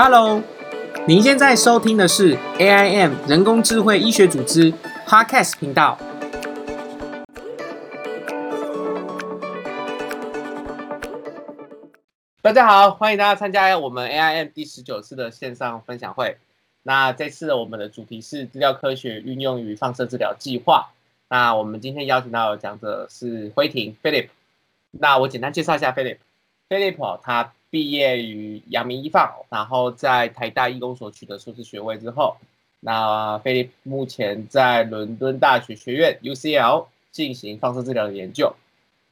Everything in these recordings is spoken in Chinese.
Hello，您现在收听的是 AIM 人工智慧医学组织 Podcast 频道。大家好，欢迎大家参加我们 AIM 第十九次的线上分享会。那这次我们的主题是资料科学运用于放射治疗计划。那我们今天邀请到的讲者是辉庭 Philip。那我简单介绍一下 Philip。Philip 他毕业于阳明医放，然后在台大医工所取得硕士学位之后，那菲利目前在伦敦大学学院 UCL 进行放射治疗的研究。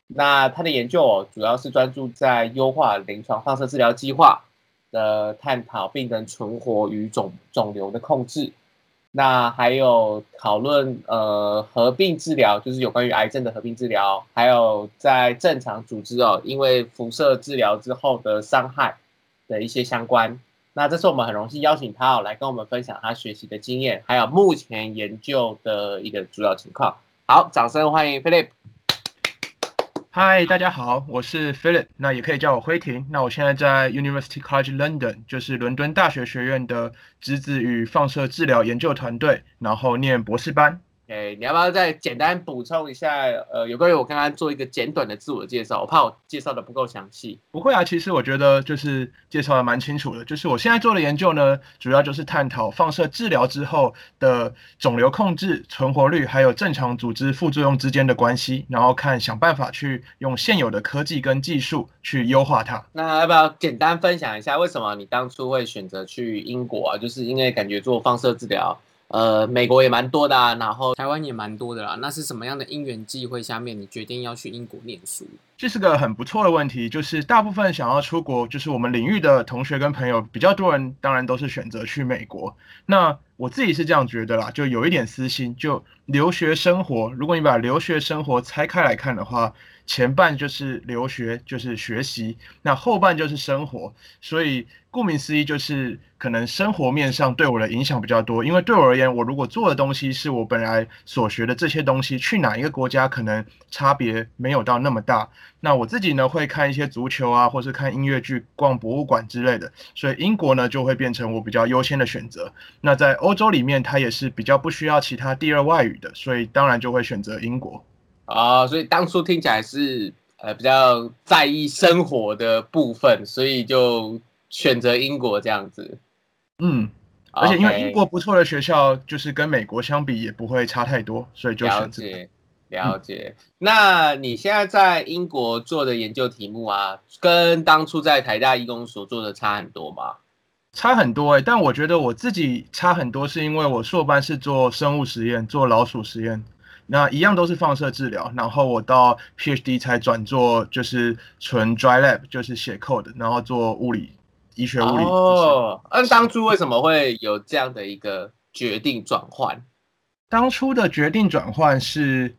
那他的研究哦，主要是专注在优化临床放射治疗计划的探讨，病人存活与肿肿瘤的控制。那还有讨论呃合并治疗，就是有关于癌症的合并治疗，还有在正常组织哦，因为辐射治疗之后的伤害的一些相关。那这次我们很荣幸邀请他哦来跟我们分享他学习的经验，还有目前研究的一个主要情况。好，掌声欢迎 Philip。嗨，大家好，我是 Philip，那也可以叫我辉婷。那我现在在 University College London，就是伦敦大学学院的质子与放射治疗研究团队，然后念博士班。哎，你要不要再简单补充一下？呃，有关于我刚刚做一个简短的自我介绍，我怕我介绍的不够详细。不会啊，其实我觉得就是介绍的蛮清楚的。就是我现在做的研究呢，主要就是探讨放射治疗之后的肿瘤控制、存活率，还有正常组织副作用之间的关系，然后看想办法去用现有的科技跟技术去优化它。那要不要简单分享一下，为什么你当初会选择去英国啊？就是因为感觉做放射治疗。呃，美国也蛮多的啊，然后台湾也蛮多的啦。那是什么样的因缘际会下面，你决定要去英国念书？这是个很不错的问题。就是大部分想要出国，就是我们领域的同学跟朋友，比较多人当然都是选择去美国。那我自己是这样觉得啦，就有一点私心，就留学生活。如果你把留学生活拆开来看的话，前半就是留学，就是学习，那后半就是生活。所以顾名思义，就是可能生活面上对我的影响比较多。因为对我而言，我如果做的东西是我本来所学的这些东西，去哪一个国家可能差别没有到那么大。那我自己呢，会看一些足球啊，或是看音乐剧、逛博物馆之类的。所以英国呢，就会变成我比较优先的选择。那在欧洲里面，它也是比较不需要其他第二外语的，所以当然就会选择英国。啊，所以当初听起来是呃比较在意生活的部分，所以就选择英国这样子。嗯，而且因为英国不错的学校，就是跟美国相比也不会差太多，所以就选择了解。那你现在在英国做的研究题目啊，跟当初在台大医工所做的差很多吗？差很多哎，但我觉得我自己差很多，是因为我硕班是做生物实验，做老鼠实验。那一样都是放射治疗，然后我到 PhD 才转做就是纯 dry lab，就是写 code，然后做物理医学物理。哦，那当初为什么会有这样的一个决定转换？当初的决定转换是，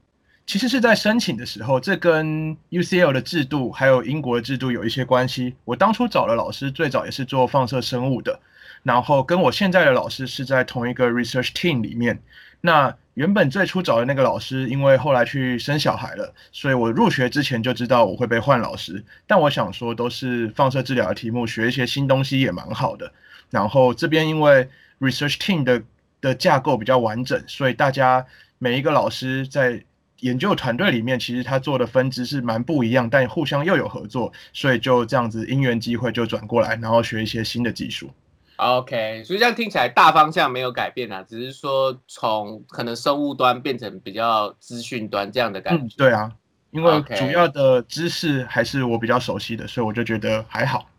其实是在申请的时候，这跟 UCL 的制度还有英国的制度有一些关系。我当初找的老师最早也是做放射生物的，然后跟我现在的老师是在同一个 research team 里面。那原本最初找的那个老师，因为后来去生小孩了，所以我入学之前就知道我会被换老师。但我想说，都是放射治疗的题目，学一些新东西也蛮好的。然后这边因为 research team 的的架构比较完整，所以大家每一个老师在研究团队里面，其实他做的分支是蛮不一样，但互相又有合作，所以就这样子因缘机会就转过来，然后学一些新的技术。OK，所以这样听起来大方向没有改变啊，只是说从可能生物端变成比较资讯端这样的感觉。对啊，因为主要的知识还是我比较熟悉的，所以我就觉得还好。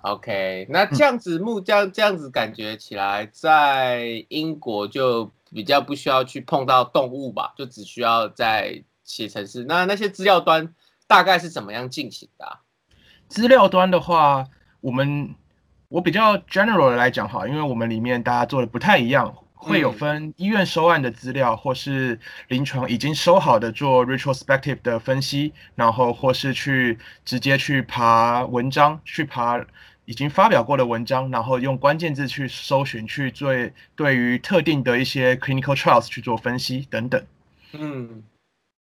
OK，那这样子木匠这样子感觉起来，在英国就比较不需要去碰到动物吧，就只需要在写程式。那那些资料端大概是怎么样进行的？资料端的话，我们。我比较 general 的来讲哈，因为我们里面大家做的不太一样，会有分医院收案的资料，或是临床已经收好的做 retrospective 的分析，然后或是去直接去爬文章，去爬已经发表过的文章，然后用关键字去搜寻，去做对于特定的一些 clinical trials 去做分析等等。嗯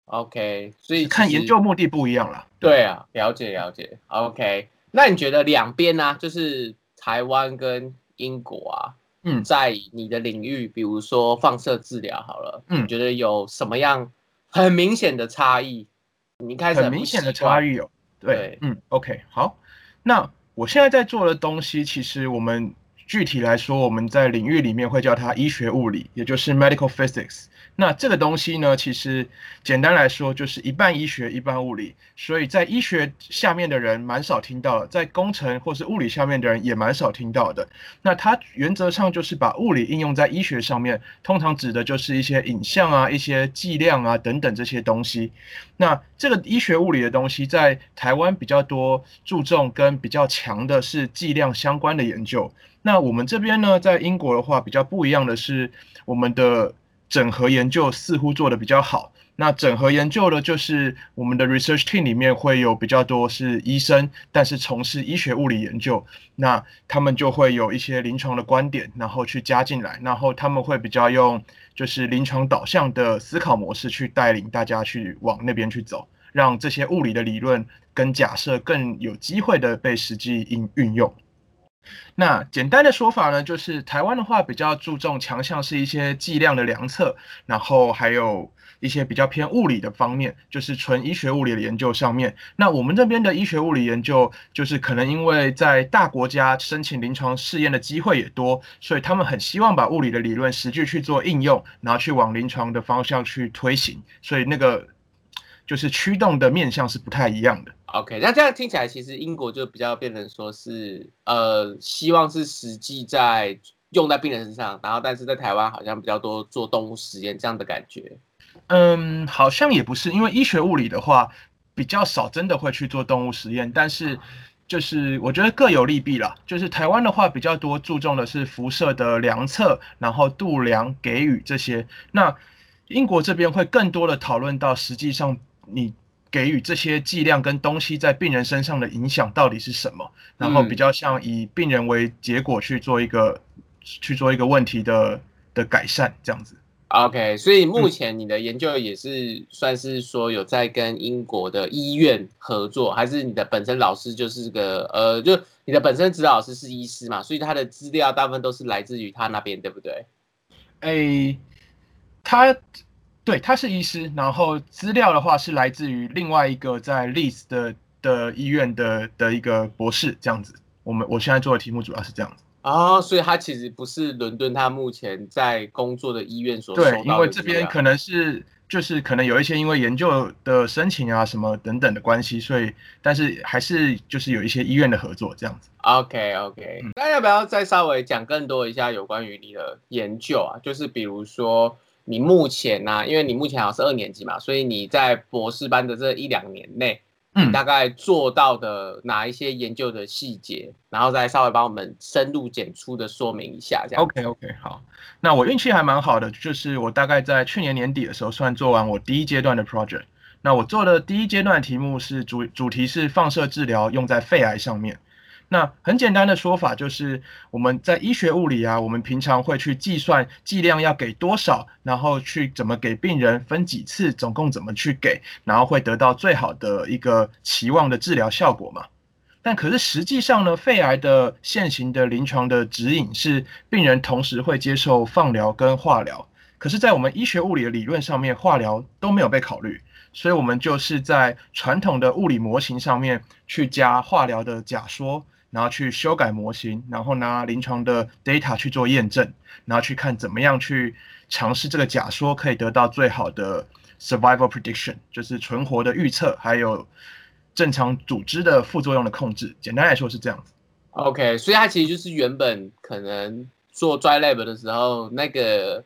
，OK，所以看研究目的不一样了。对啊，了解了解。OK，那你觉得两边呢，就是台湾跟英国啊，嗯在你的领域，比如说放射治疗好了，嗯你觉得有什么样很明显的差异？你一开始很明显的差异，有哦。对对，嗯，OK，好。那我现在在做的东西，其实我们具体来说，我们在领域里面会叫它医学物理，也就是 medical physics。那这个东西呢，其实简单来说就是一半医学一半物理，所以在医学下面的人蛮少听到，在工程或是物理下面的人也蛮少听到的。那它原则上就是把物理应用在医学上面，通常指的就是一些影像啊、一些剂量啊等等这些东西。那这个医学物理的东西，在台湾比较多注重跟比较强的是剂量相关的研究。那我们这边呢，在英国的话比较不一样的是，我们的整合研究似乎做的比较好。那整合研究的，就是我们的 research team 里面会有比较多是医生，但是从事医学物理研究，那他们就会有一些临床的观点，然后去加进来，然后他们会比较用就是临床导向的思考模式去带领大家去往那边去走，让这些物理的理论跟假设更有机会的被实际应运用。那简单的说法呢，就是台湾的话比较注重强项是一些剂量的量测，然后还有一些比较偏物理的方面，就是纯医学物理的研究上面。那我们这边的医学物理研究，就是可能因为在大国家申请临床试验的机会也多，所以他们很希望把物理的理论实际去做应用，然后去往临床的方向去推行，所以那个就是驱动的面向是不太一样的。OK，那这样听起来，其实英国就比较变成说是呃，希望是实际在用在病人身上，然后但是在台湾好像比较多做动物实验这样的感觉。嗯，好像也不是，因为医学物理的话比较少，真的会去做动物实验。但是就是我觉得各有利弊啦。就是台湾的话比较多注重的是辐射的量测，然后度量、给予这些。那英国这边会更多的讨论到实际上你给予这些剂量跟东西在病人身上的影响到底是什么，然后比较像以病人为结果去做一个去做一个问题的的改善这样子。OK，所以目前你的研究也是算是说有在跟英国的医院合作，还是你的本身老师就是个呃，就你的本身指导老师是医师嘛，所以他的资料大部分都是来自于他那边，对不对？诶，他对他是医师，然后资料的话是来自于另外一个在 Leeds 的的医院的的一个博士这样子。我们我现在做的题目主要是这样子。哦，所以他其实不是伦敦他目前在工作的医院所对，因为这边可能是就是可能有一些因为研究的申请啊什么等等的关系，所以但是还是就是有一些医院的合作这样子。OK OK，嗯那要不要再稍微讲更多一下有关于你的研究啊？就是比如说你目前呢、因为你目前好像是二年级嘛，所以你在博士班的这一两年内，嗯大概做到的哪一些研究的细节，然后再稍微帮我们深入简出的说明一下，这样。OK OK，好，那我运气还蛮好的，就是我大概在去年年底的时候算做完我第一阶段的 project。那我做的第一阶段题目是主主题是放射治疗用在肺癌上面。那很简单的说法就是我们在医学物理啊，我们平常会去计算剂量要给多少，然后去怎么给病人分几次，总共怎么去给，然后会得到最好的一个期望的治疗效果嘛。但可是实际上呢，肺癌的现行的临床的指引是病人同时会接受放疗跟化疗。可是，在我们医学物理的理论上面，化疗都没有被考虑，所以我们就是在传统的物理模型上面去加化疗的假说，然后去修改模型，然后拿临床的 data 去做验证，然后去看怎么样去尝试这个假说可以得到最好的 survival prediction，就是存活的预测，还有正常组织的副作用的控制。简单来说是这样子。OK，所以它其实就是原本可能做 dry lab 的时候，那个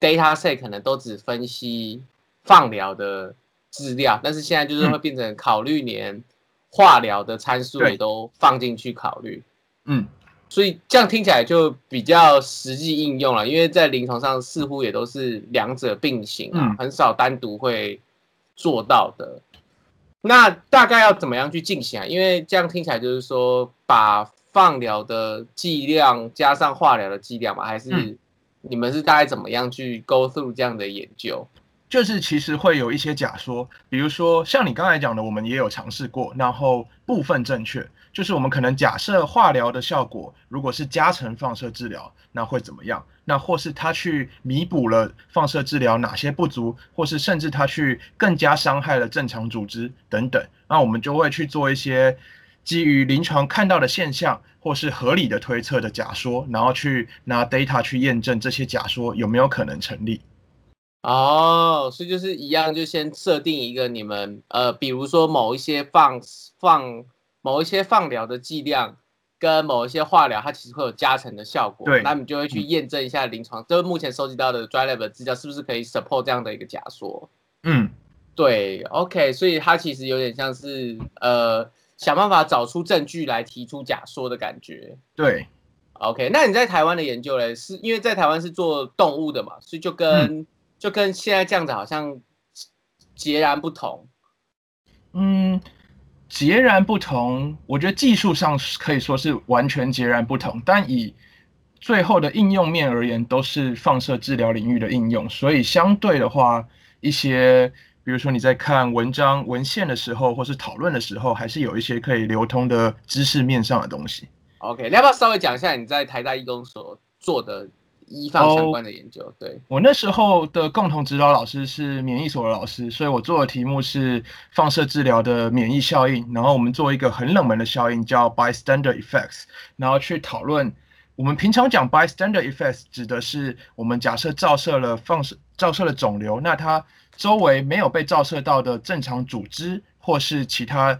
data set 可能都只分析放疗的资料，但是现在就是会变成考虑连化疗的参数也都放进去考虑。嗯，所以这样听起来就比较实际应用了，因为在临床上似乎也都是两者并行啊，嗯很少单独会做到的。那大概要怎么样去进行啊？因为这样听起来就是说，把放疗的剂量加上化疗的剂量嘛，还是嗯你们是大概怎么样去 go through 这样的研究？就是其实会有一些假说，比如说像你刚才讲的，我们也有尝试过，然后部分正确，就是我们可能假设化疗的效果如果是加成放射治疗，那会怎么样？那或是他去弥补了放射治疗哪些不足，或是甚至他去更加伤害了正常组织等等，那我们就会去做一些基于临床看到的现象或是合理的推测的假说，然后去拿 data 去验证这些假说有没有可能成立。哦，所以就是一样，就先设定一个你们呃，比如说某一些放放某一些放疗的剂量跟某一些化疗，它其实会有加成的效果。对，那你就会去验证一下临床，就是目前收集到的 dry lab 的资料是不是可以 support 这样的一个假说。嗯，对，OK，所以它其实有点像是呃，想办法找出证据来提出假说的感觉。对，OK，那你在台湾的研究嘞，是因为在台湾是做动物的嘛，所以就跟就跟现在这样子好像截然不同。嗯，截然不同。我觉得技术上可以说是完全截然不同，但以最后的应用面而言，都是放射治疗领域的应用。所以相对的话，一些比如说你在看文章文献的时候，或是讨论的时候，还是有一些可以流通的知识面上的东西。OK，你要不要稍微讲一下你在台大医工所做的？医放相关的研究，对我那时候的共同指导老师是免疫所的老师，所以我做的题目是放射治疗的免疫效应，然后我们做一个很冷门的效应叫 bystander effects，然后去讨论。我们平常讲 bystander effects 指的是我们假设照射了放射照射了肿瘤，那它周围没有被照射到的正常组织或是其他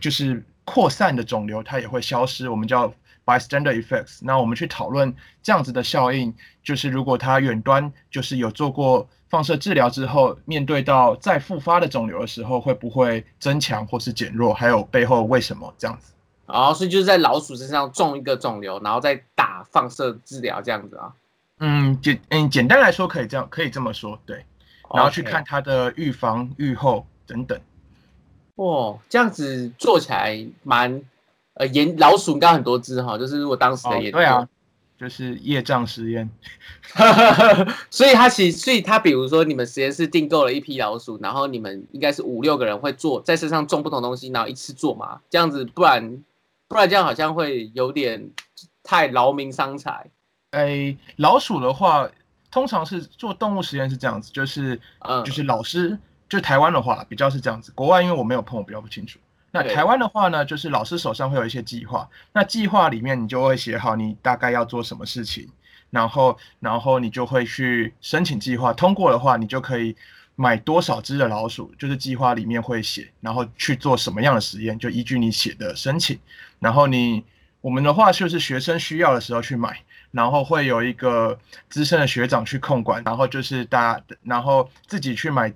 就是扩散的肿瘤，它也会消失，我们叫。Bystander effects，那我们去讨论这样子的效应，就是如果它远端就是有做过放射治疗之后，面对到再复发的肿瘤的时候，会不会增强或是减弱？还有背后为什么这样子？哦，所以就是在老鼠身上种一个肿瘤，然后再打放射治疗这样子啊？嗯，简嗯简单来说可以这样可以这么说，对。然后去看它的预防、预后等等。哦，这样子做起来蛮。呃，研老鼠应该很多只哈，就是如果当时的研究，对啊，就是业障实验，所以他其实，所以他比如说你们实验室订购了一批老鼠，然后你们应该是五六个人会做在身上种不同东西，然后一次做嘛，这样子，不然不然这样好像会有点太劳民伤财。哎，老鼠的话，通常是做动物实验是这样子，就是嗯，就是老师，就台湾的话比较是这样子，国外因为我没有碰，我比较不清楚。那台湾的话呢，就是老师手上会有一些计划，那计划里面你就会写好你大概要做什么事情，然后然后你就会去申请计划，通过的话你就可以买多少只的老鼠，就是计划里面会写，然后去做什么样的实验，就依据你写的申请，然后你我们的话就是学生需要的时候去买，然后会有一个资深的学长去控管，然后就是大家然后自己去买。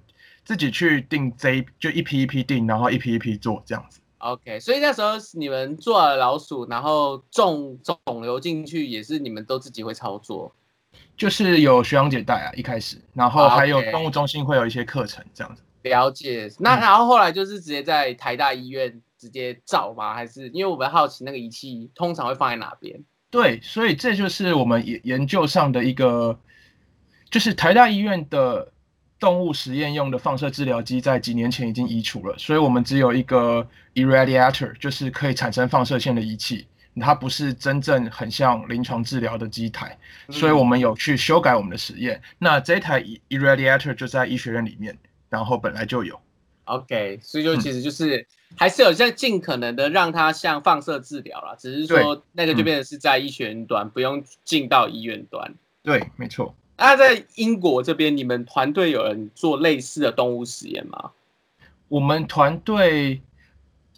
自己去订这就一批一批订，然后一批一批做这样子。OK，所以那时候你们做了老鼠，然后种肿瘤进去，也是你们都自己会操作？就是有学长姐带啊，一开始，然后还有动物中心会有一些课程这样子。了解。那然后后来就是直接在台大医院直接照吗？还是因为我们好奇那个仪器通常会放在哪边？对，所以这就是我们研研究上的一个，就是台大医院的。动物实验用的放射治疗机在几年前已经移除了，所以我们只有一个 irradiator，就是可以产生放射线的仪器，它不是真正很像临床治疗的机台，所以我们有去修改我们的实验。那这台 irradiator 就在医学院里面，然后本来就有。OK，所以就其实就是还是有在尽可能的让它像放射治疗啦，只是说那个就变成是在医学院端，不用进到医院端。对，没错。那在英国这边，你们团队有人做类似的动物实验吗？我们团队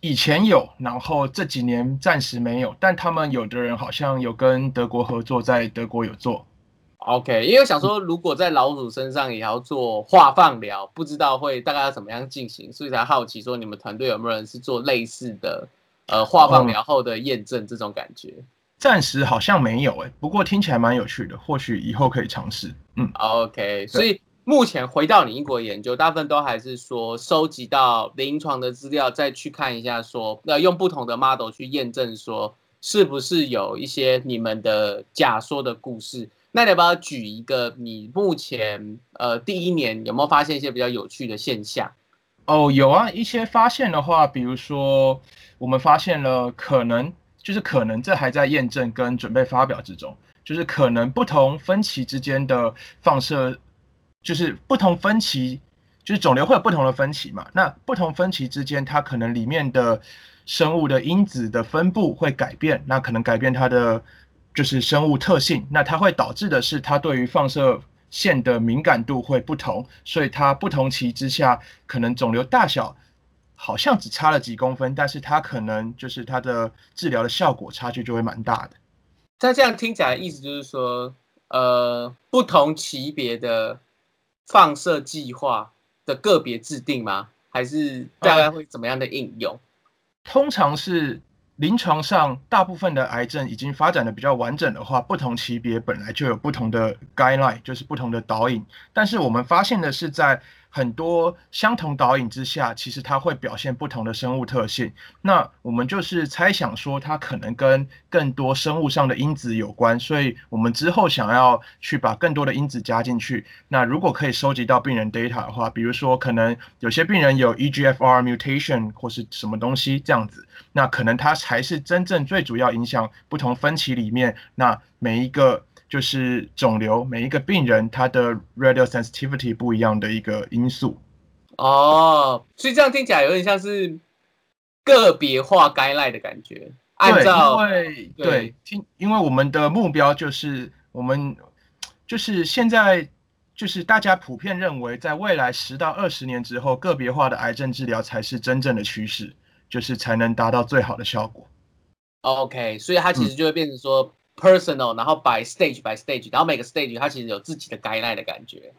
以前有，然后这几年暂时没有。但他们有的人好像有跟德国合作，在德国有做。OK，因为想说，如果在老鼠身上也要做化放疗，不知道会大概要怎么样进行，所以才好奇说，你们团队有没有人是做类似的呃化放疗后的验证这种感觉？暂时好像没有哎，不过听起来蛮有趣的，或许以后可以尝试。嗯，OK。所以目前回到你英国研究，大部分都还是说收集到临床的资料，再去看一下，说要用不同的 model 去验证，说是不是有一些你们的假说的故事，那你要不要举一个你目前呃第一年有没有发现一些比较有趣的现象？哦，有啊，一些发现的话，比如说我们发现了可能就是可能这还在验证跟准备发表之中，就是可能不同分歧之间的放射，就是不同分歧，就是肿瘤会有不同的分歧嘛，那不同分歧之间它可能里面的生物的因子的分布会改变，那可能改变它的就是生物特性，那它会导致的是它对于放射。线的敏感度会不同，所以它不同期之下，可能肿瘤大小好像只差了几公分，但是它可能就是它的治疗的效果差距就会蛮大的。那这样听起来意思就是说，呃，不同级别的放射计划的个别制定吗？还是大概会怎么样的应用？通常是。临床上，大部分的癌症已经发展的比较完整的话，不同级别本来就有不同的 guideline，就是不同的导引。但是我们发现的是，在很多相同导引之下，其实它会表现不同的生物特性。那我们就是猜想说，它可能跟更多生物上的因子有关。所以我们之后想要去把更多的因子加进去。那如果可以收集到病人 data 的话，比如说可能有些病人有 EGFR mutation 或是什么东西这样子，那可能它才是真正最主要影响不同分歧里面那每一个。就是肿瘤每一个病人他的 radio sensitivity 不一样的一个因素哦，所以这样听起来有点像是个别化该赖的感觉。按照对对听，因为我们的目标就是我们就是现在就是大家普遍认为，在未来十到二十年之后，个别化的癌症治疗才是真正的趋势，就是才能达到最好的效果。OK，所以它其实就会变成说。personal，然后 by stage by stage，然后每个 stage 它其实有自己的 guideline 的感觉。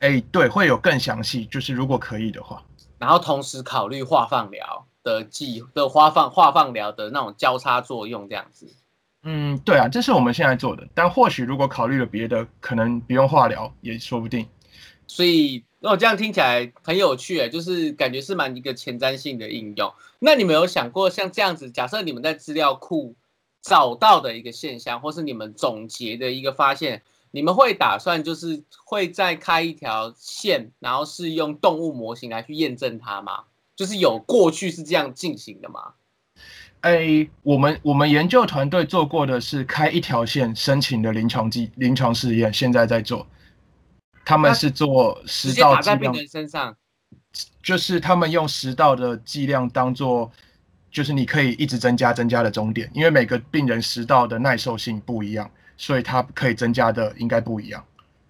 哎，对，会有更详细，就是如果可以的话。然后同时考虑化放疗的剂的化放化放疗的那种交叉作用这样子。嗯，对啊，这是我们现在做的。但或许如果考虑了别的，可能不用化疗也说不定。所以，那我这样听起来很有趣诶，就是感觉是蛮一个前瞻性的应用。那你们有想过像这样子，假设你们在资料库。找到的一个现象，或是你们总结的一个发现，你们会打算就是会再开一条线，然后是用动物模型来去验证它吗？就是有过去是这样进行的吗？哎，我们我们研究团队做过的是开一条线申请的临床剂临床试验，现在在做。他们是做食道剂量，身上，就是他们用食道的剂量当做。就是你可以一直增加增加的终点，因为每个病人食道的耐受性不一样，所以它可以增加的应该不一样。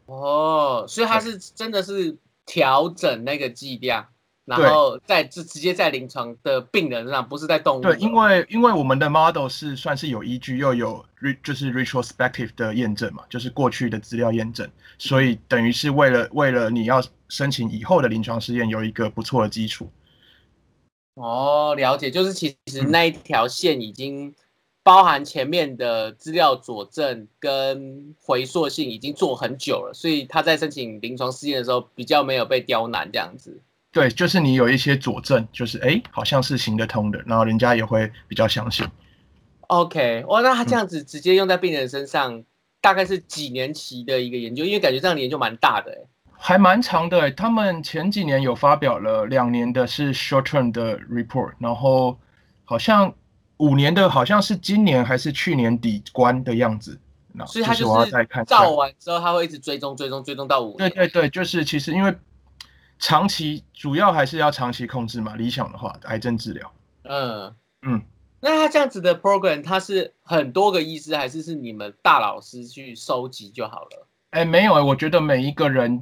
哦，所以它是真的是调整那个剂量，然后在直直接在临床的病人上，不是在动物。对，因为因为我们的 model 是算是有依据又有 re 就是 retrospective 的验证嘛，就是过去的资料验证，所以等于是为了为了你要申请以后的临床试验有一个不错的基础。哦，了解，就是其实那一条线已经包含前面的资料佐证跟回溯性已经做很久了，所以他在申请临床试验的时候比较没有被刁难这样子。对，就是你有一些佐证，就是哎，好像是行得通的，然后人家也会比较相信。OK，哇，那他这样子直接用在病人身上，大概是几年期的一个研究，因为感觉这样的研究蛮大的哎。还蛮长的，他们前几年有发表了两年的是 short term 的 report，然后好像五年的好像是今年还是去年底关的样子。那所以他就是照完之后，他会一直追踪追踪追踪到五年。对对对，就是其实因为长期主要还是要长期控制嘛，理想的话癌症治疗。嗯嗯，那他这样子的 program，他是很多个医师，还是是你们大老师去收集就好了？哎，没有哎，我觉得每一个人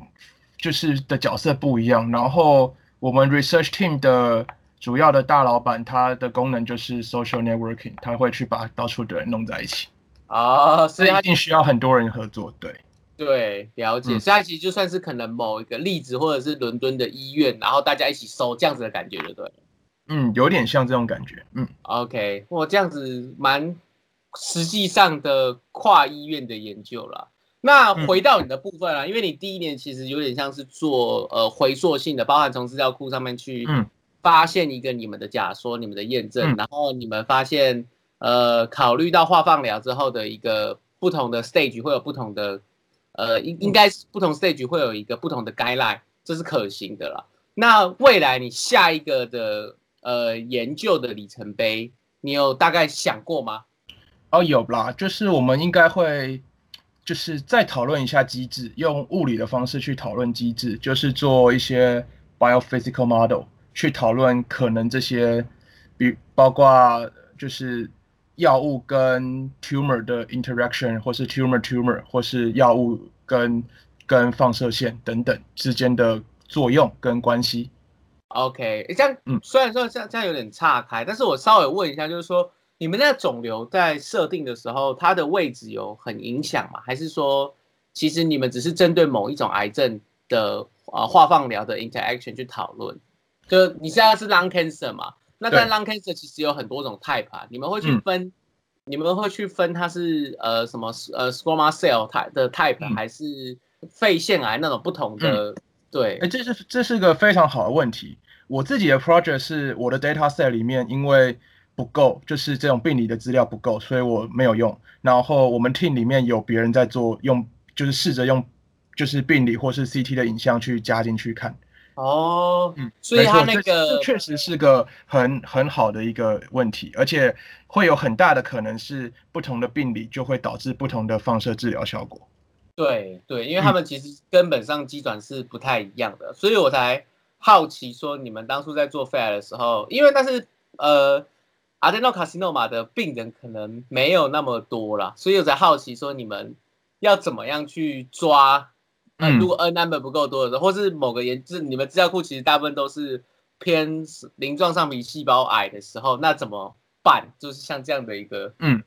就是的角色不一样。然后我们 research team 的主要的大老板，他的功能就是 social networking，他会去把到处的人弄在一起。啊，所以一定需要很多人合作。对，对，了解。所以其实就算是可能某一个例子，或者是伦敦的医院，然后大家一起收这样子的感觉，对不对？嗯，有点像这种感觉。嗯，OK，我这样子蛮实际上的跨医院的研究了。那回到你的部分啊，因为你第一年其实有点像是做呃回溯性的，包含从资料库上面去发现一个你们的假说、你们的验证，然后你们发现呃考虑到化放疗之后的一个不同的 stage 会有不同的呃，应应该是不同 stage 会有一个不同的 guideline，这是可行的啦。那未来你下一个的呃研究的里程碑，你有大概想过吗？哦，有啦，就是我们应该会就是再讨论一下机制，用物理的方式去讨论机制，就是做一些 biophysical model 去讨论可能这些，比包括就是药物跟 tumor 的 interaction，或是 tumor tumor，或是药物跟跟放射线等等之间的作用跟关系。OK，这样，嗯虽然说这样这样有点岔开，但是我稍微问一下，就是说你们那个肿瘤在设定的时候，它的位置有很影响吗？还是说，其实你们只是针对某一种癌症的啊化放疗的 interaction 去讨论？就你现在是 lung cancer 嘛？那但 lung cancer 其实有很多种 type 啊，你们会去嗯分，你们会去分它是呃什么呃 squamous cell type 的 type，、嗯还是肺腺癌那种不同的？对哎，，这是这是个非常好的问题。我自己的 project 是我的 data set 里面，因为不够，就是这种病理的资料不够，所以我没有用。然后我们 team 里面有别人在做，用就是试着用就是病理或是 CT 的影像去加进去看。哦，嗯，所以它没错这那个确实是个很很好的一个问题，而且会有很大的可能是不同的病理就会导致不同的放射治疗效果。对对，因为嗯他们其实根本上机转是不太一样的，所以我才好奇说你们当初在做肺癌的时候，因为但是呃，adenocarcinoma 的病人可能没有那么多了，所以我在好奇说你们要怎么样去抓，呃，嗯如果 n number 不够多的时候，或是某个研制你们资料库其实大部分都是偏鳞状上皮细胞癌的时候，那怎么办？就是像这样的一个嗯。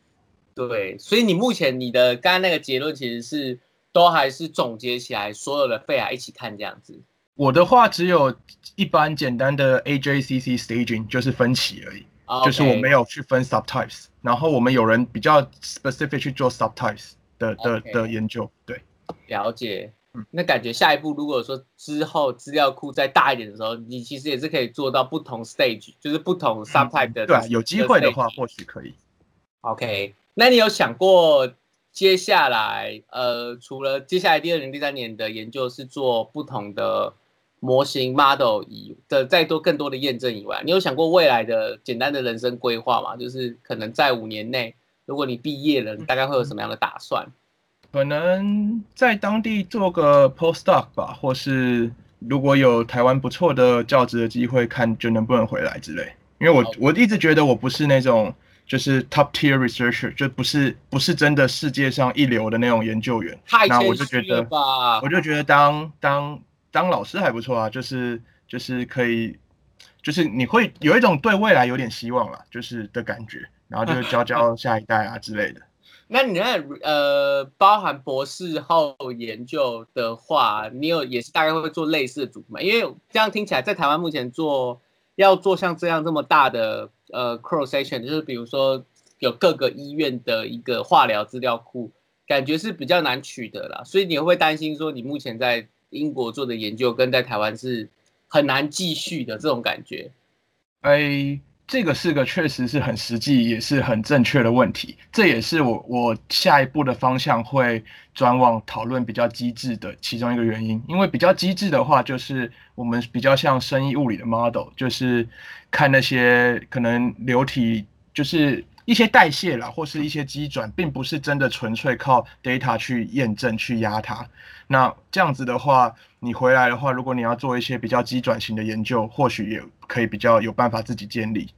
对，所以你目前你的刚刚那个结论其实是都还是总结起来所有的肺癌一起看这样子。我的话只有一般简单的 AJCC staging，就是分期而已。就是我没有有去分 subtypes，然后我们有人比较 specific 去做 subtypes 的的的研究，对，了解嗯。那感觉下一步如果说之后资料库再大一点的时候，你其实也是可以做到不同 stage，就是不同 subtype 的。对啊，有机会的话或许可以。OK，那你有想过接下来呃，除了接下来第二年、第三年的研究是做不同的模型 model 以的再多更多的验证以外，你有想过未来的简单的人生规划吗？就是可能在五年内，如果你毕业了，你大概会有什么样的打算？可能在当地做个 postdoc 吧，或是如果有台湾不错的教职的机会，看就能不能回来之类。因为我我一直觉得我不是那种就是 top tier researcher，就不是不是真的世界上一流的那种研究员。太那我谦虚就觉得了吧我？就觉得当当当老师还不错啊，就是就是可以，就是你会有一种对未来有点希望了，就是的感觉，然后就是教教 下一代啊之类的。那你那呃，包含博士后研究的话，你有也是大概会做类似的主题嘛？因为这样听起来，在台湾目前做要做像这样这么大的呃 cross section，就是比如说有各个医院的一个化疗资料库，感觉是比较难取得啦。所以你会担心说，你目前在英国做的研究跟在台湾是很难继续的这种感觉？哎，这个是个确实是很实际，也是很正确的问题。这也是我我下一步的方向会转往讨论比较机制的其中一个原因。因为比较机制的话，就是我们比较像生意物理的 model，就是看那些可能流体，就是一些代谢啦，或是一些机转，并不是真的纯粹靠 data 去验证去压它。那这样子的话，你回来的话，如果你要做一些比较机转型的研究，或许也可以比较有办法自己建立，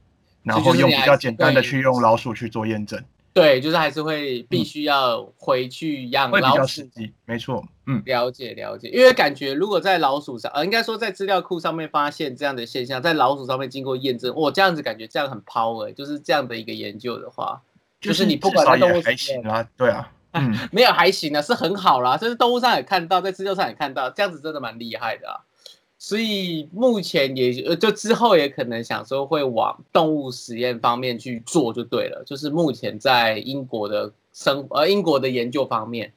然后用比较简单的去用老鼠去做验证，对，就是还是会必须要回去养老鼠。实际。没错，嗯，了解了解，因为感觉如果在老鼠上，呃，应该说在资料库上面发现这样的现象，在老鼠上面经过验证，我这样子感觉这样很 power，就是这样的一个研究的话，就是你不管至少也在动物还行啊，对啊，嗯，没有还行啊，是很好啦，这是动物上也看到，在资料上也看到，这样子真的蛮厉害的啊。所以目前也呃就之后也可能想说会往动物实验方面去做就对了，就是目前在英国的生呃英国的研究方面。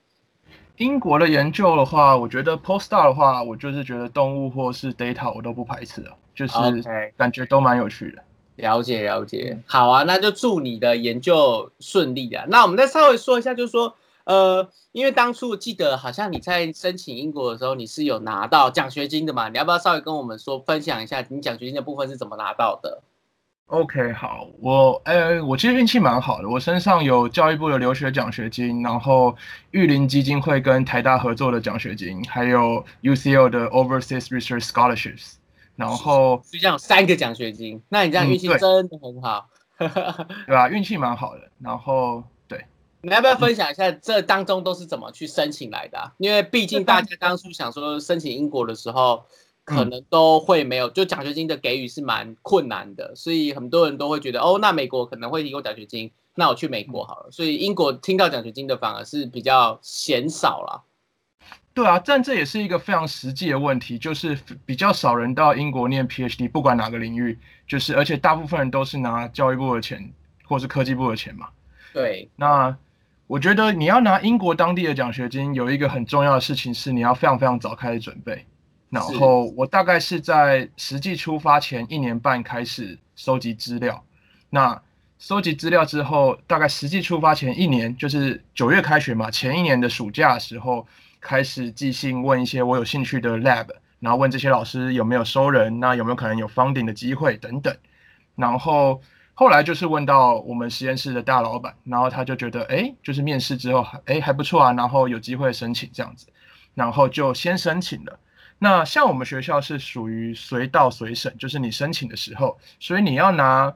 英国的研究的话，我觉得 postdoc 的话，我就是觉得动物或是 data 我都不排斥啊，就是感觉都蛮有趣的。了解了解，好啊，那就祝你的研究顺利啊。那我们再稍微说一下，就是说，呃，因为当初记得好像你在申请英国的时候，你是有拿到奖学金的嘛？你要不要稍微跟我们说分享一下你奖学金的部分是怎么拿到的？OK，好，我呃，我其实运气蛮好的，我身上有教育部的留学奖学金，然后玉林基金会跟台大合作的奖学金，还有 UCL 的 Overseas Research Scholarships，然后就这样有三个奖学金，那你这样运气真的很好，对吧？运气蛮好的，然后对，你要不要分享一下这当中都是怎么去申请来的？因为毕竟大家当初想说申请英国的时候。可能都会没有，就奖学金的给予是蛮困难的，所以很多人都会觉得，哦，那美国可能会提供奖学金，那我去美国好了。所以英国听到奖学金的反而是比较嫌少了。对啊，但这也是一个非常实际的问题，就是比较少人到英国念 PhD，不管哪个领域，就是而且大部分人都是拿教育部的钱或是科技部的钱嘛。对，那我觉得你要拿英国当地的奖学金，有一个很重要的事情是你要非常非常早开始准备。然后我大概是在实际出发前一年半开始收集资料，那收集资料之后，大概实际出发前一年，就是九月开学嘛，前一年的暑假的时候开始寄信问一些我有兴趣的 lab，然后问这些老师有没有收人，那有没有可能有 funding 的机会等等。然后后来就是问到我们实验室的大老板，然后他就觉得，哎，就是面试之后，哎还不错啊，然后有机会申请这样子，然后就先申请了。那像我们学校是属于随到随审，就是你申请的时候，所以你要拿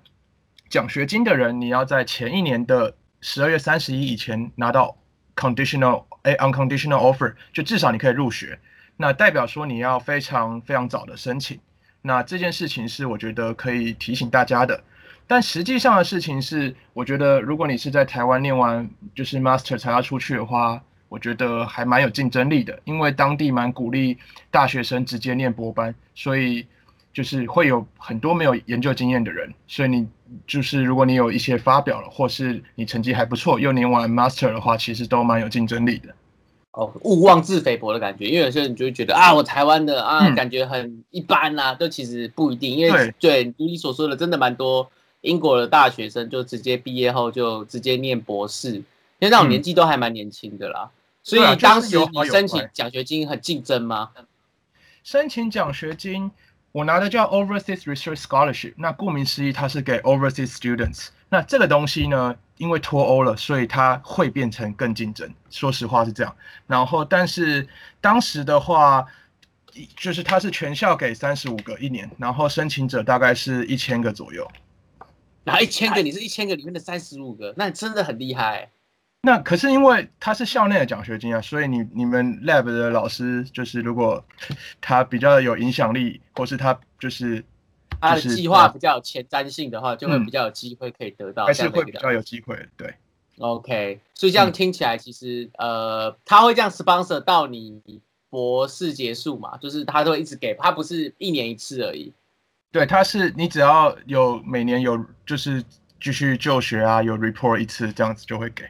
奖学金的人，你要在前一年的十二月三十一以前拿到 conditional 哎 unconditional offer，就至少你可以入学。那代表说你要非常非常早的申请。那这件事情是我觉得可以提醒大家的。但实际上的事情是，我觉得如果你是在台湾念完就是 master 才要出去的话。我觉得还蛮有竞争力的，因为当地蛮鼓励大学生直接念博班，所以就是会有很多没有研究经验的人。所以你就是如果你有一些发表了，或是你成绩还不错，又念完 master 的话，其实都蛮有竞争力的。哦，勿妄自菲薄的感觉，因为有些人就会觉得啊，我台湾的啊，感觉很一般啊，都其实不一定。因为对如你所说的，真的蛮多英国的大学生就直接毕业后就直接念博士，因为那种年纪都还蛮年轻的啦。所以当时你申请奖学金很竞争吗？申请奖学金，我拿的叫 Overseas Research Scholarship。那顾名思义，它是给 Overseas Students。那这个东西呢，因为脱欧了，所以它会变成更竞争。说实话是这样。然后，但是当时的话，就是它是全校给三十五个一年，然后申请者大概是一千个左右。然后一千个，你是一千个里面的三十五个，那真的很厉害。那可是因为他是校内的奖学金啊，所以你你们 lab 的老师就是如果他比较有影响力，或是他就是他的计划比较有前瞻性的话，就会比较有机会可以得到，还是会比较有机会。对，OK，所以这样听起来其实呃，他会这样 sponsor 到你博士结束嘛，就是他都会一直给，他不是一年一次而已。对，他是你只要有每年有就是继续就学啊，有 report 一次这样子就会给。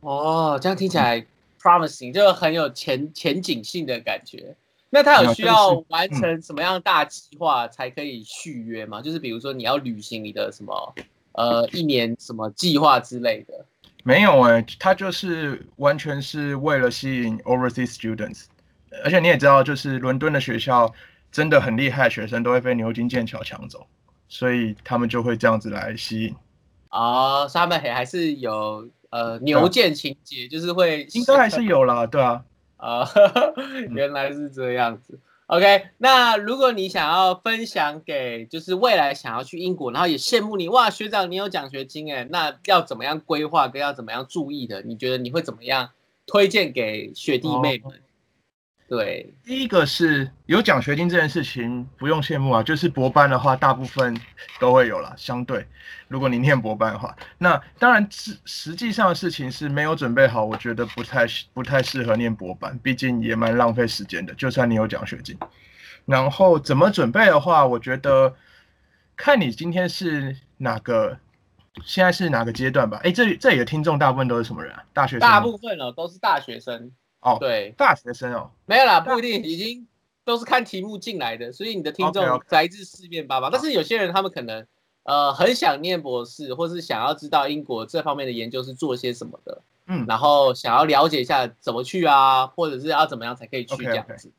哦，这样听起来 promising，就很有前前景性的感觉。那他有需要完成什么样大计划才可以续约吗？就是比如说你要履行你的什么呃一年什么计划之类的？没有哎，他就是完全是为了吸引 overseas students。而且你也知道，就是伦敦的学校真的很厉害，学生都会被牛津、剑桥抢走，所以他们就会这样子来吸引。哦，他们还还是有。呃，牛剑情节就是会，应该还是有啦，对啊，啊，原来是这样子。OK，那如果你想要分享给，就是未来想要去英国，然后也羡慕你，哇，学长你有奖学金哎，那要怎么样规划跟要怎么样注意的？你觉得你会怎么样推荐给学弟妹们？对，第一个是有奖学金这件事情不用羡慕啊，就是博班的话，大部分都会有了。相对，如果你念博班的话，那当然实实际上的事情是没有准备好，我觉得不太不太适合念博班，毕竟也蛮浪费时间的。就算你有奖学金，然后怎么准备的话，我觉得看你今天是哪个，现在是哪个阶段吧。哎，这这里的听众大部分都是什么人啊？大学生？大部分哦，都是大学生。哦，对，大学生哦，没有啦，不一定，已经都是看题目进来的，所以你的听众来自四面八方。但是有些人他们可能呃很想念博士，或是想要知道英国这方面的研究是做些什么的，嗯，然后想要了解一下怎么去啊，或者是要怎么样才可以去这样子。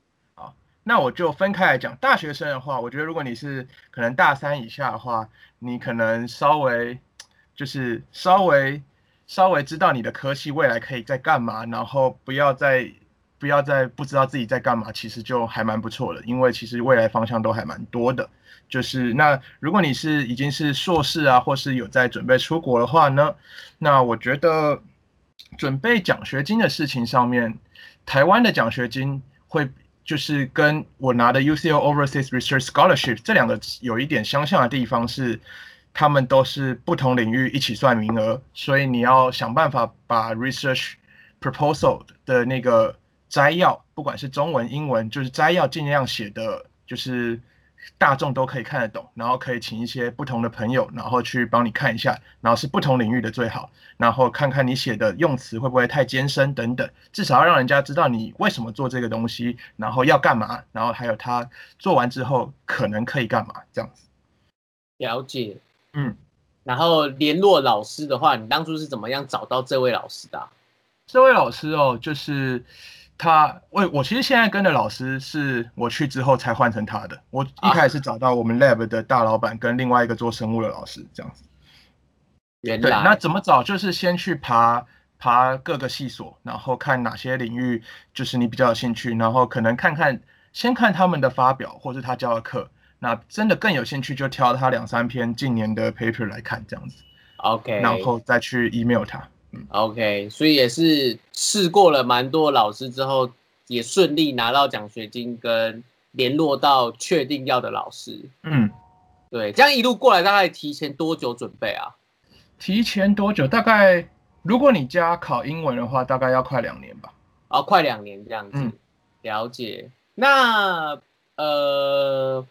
那我就分开来讲。大学生的话，我觉得如果你是可能大三以下的话，你可能稍微就是稍微稍微知道你的科系未来可以在干嘛，然后不要再不要再不知道自己在干嘛，其实就还蛮不错的，因为其实未来方向都还蛮多的。就是那如果你是已经是硕士啊，或是有在准备出国的话呢，那我觉得准备奖学金的事情上面，台湾的奖学金会就是跟我拿的 UCL Overseas Research Scholarship 这两个有一点相像的地方是，他们都是不同领域一起算名额，所以你要想办法把 research proposal 的那个摘要，不管是中文、英文，就是摘要尽量写的，就是大众都可以看得懂，然后可以请一些不同的朋友，然后去帮你看一下，然后是不同领域的最好，然后看看你写的用词会不会太艰深等等，至少要让人家知道你为什么做这个东西，然后要干嘛，然后还有他做完之后可能可以干嘛这样子。了解，嗯，然后联络老师的话，你当初是怎么样找到这位老师的啊、这位老师哦，就是他，我我其实现在跟的老师是我去之后才换成他的。我一开始是找到我们 lab 的大老板跟另外一个做生物的老师这样子。对，原来那怎么找？就是先去爬爬各个系所，然后看哪些领域就是你比较有兴趣，然后可能看看先看他们的发表或是他教的课。那真的更有兴趣，就挑他两三篇近年的 paper 来看这样子，OK，然后再去 email 他。嗯 OK，所以也是试过了蛮多老师之后，也顺利拿到奖学金跟联络到确定要的老师。嗯，对，这样一路过来大概提前多久准备啊？提前多久？大概如果你加考英文的话，大概要快两年吧。哦，快两年这样子。嗯了解。那呃，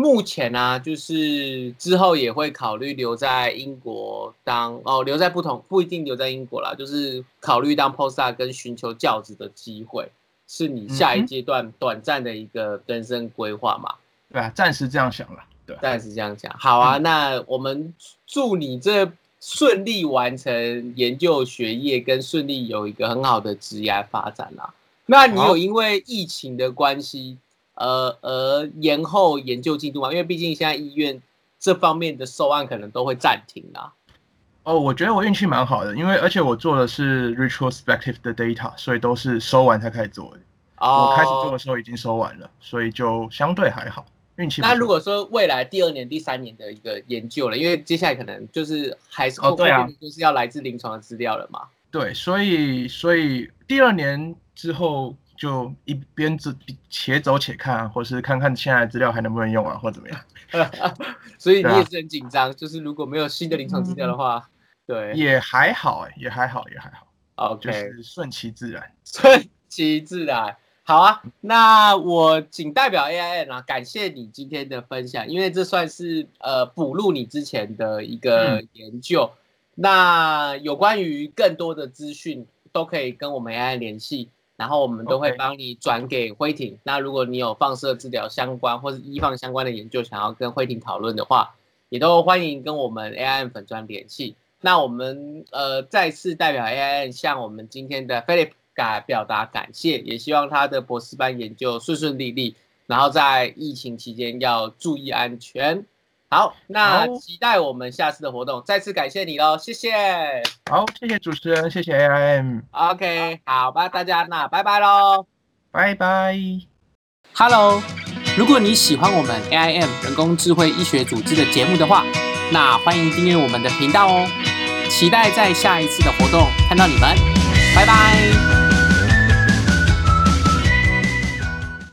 目前呢、就是之后也会考虑留在英国当哦，留在不同不一定留在英国啦，就是考虑当 postdoc 跟寻求教职的机会，是你下一阶段短暂的一个人生规划嘛？对啊，暂时这样想了。对，暂时这样想。好啊，嗯那我们祝你这顺利完成研究学业，跟顺利有一个很好的职业发展啦。那你有因为疫情的关系，呃而延后研究进度嘛？因为毕竟现在医院这方面的收案可能都会暂停啦。哦，我觉得我运气蛮好的，因为而且我做的是 retrospective 的 data，所以都是收完才开始做的。哦我开始做的时候已经收完了，所以就相对还好，运气。那如果说未来第二年、第三年的一个研究了，因为接下来可能就是还是哦对啊就是要来自临床的资料了嘛。对，所以所以第二年之后就一边自且走且看啊，或是看看现在的资料还能不能用啊，或怎么样，所以你也是很紧张，就是如果没有新的临床资料的话，对。也还好哎、也还好，也还好，就，OK，是顺其自然。顺其自然。好啊，那我仅代表 AIN 啊，感谢你今天的分享，因为这算是呃补录你之前的一个嗯。研究。那有关于更多的资讯，都可以跟我们 AI 联系，然后我们都会帮你转给辉婷。那如果你有放射治疗相关或是医放相关的研究，想要跟辉婷讨论的话，也都欢迎跟我们 AIN 粉专联系。那我们呃再次代表 AIN 向我们今天的 Philip 感表达感谢，也希望他的博士班研究顺顺利利，然后在疫情期间要注意安全。好，那期待我们下次的活动，再次感谢你喽，谢谢。好，谢谢主持人，谢谢 AIM，OK，好吧，大家那拜拜喽。拜拜。Hello，如果你喜欢我们 AIM 人工智慧医学组织的节目的话，那欢迎订阅我们的频道哦。期待在下一次的活动看到你们，拜拜。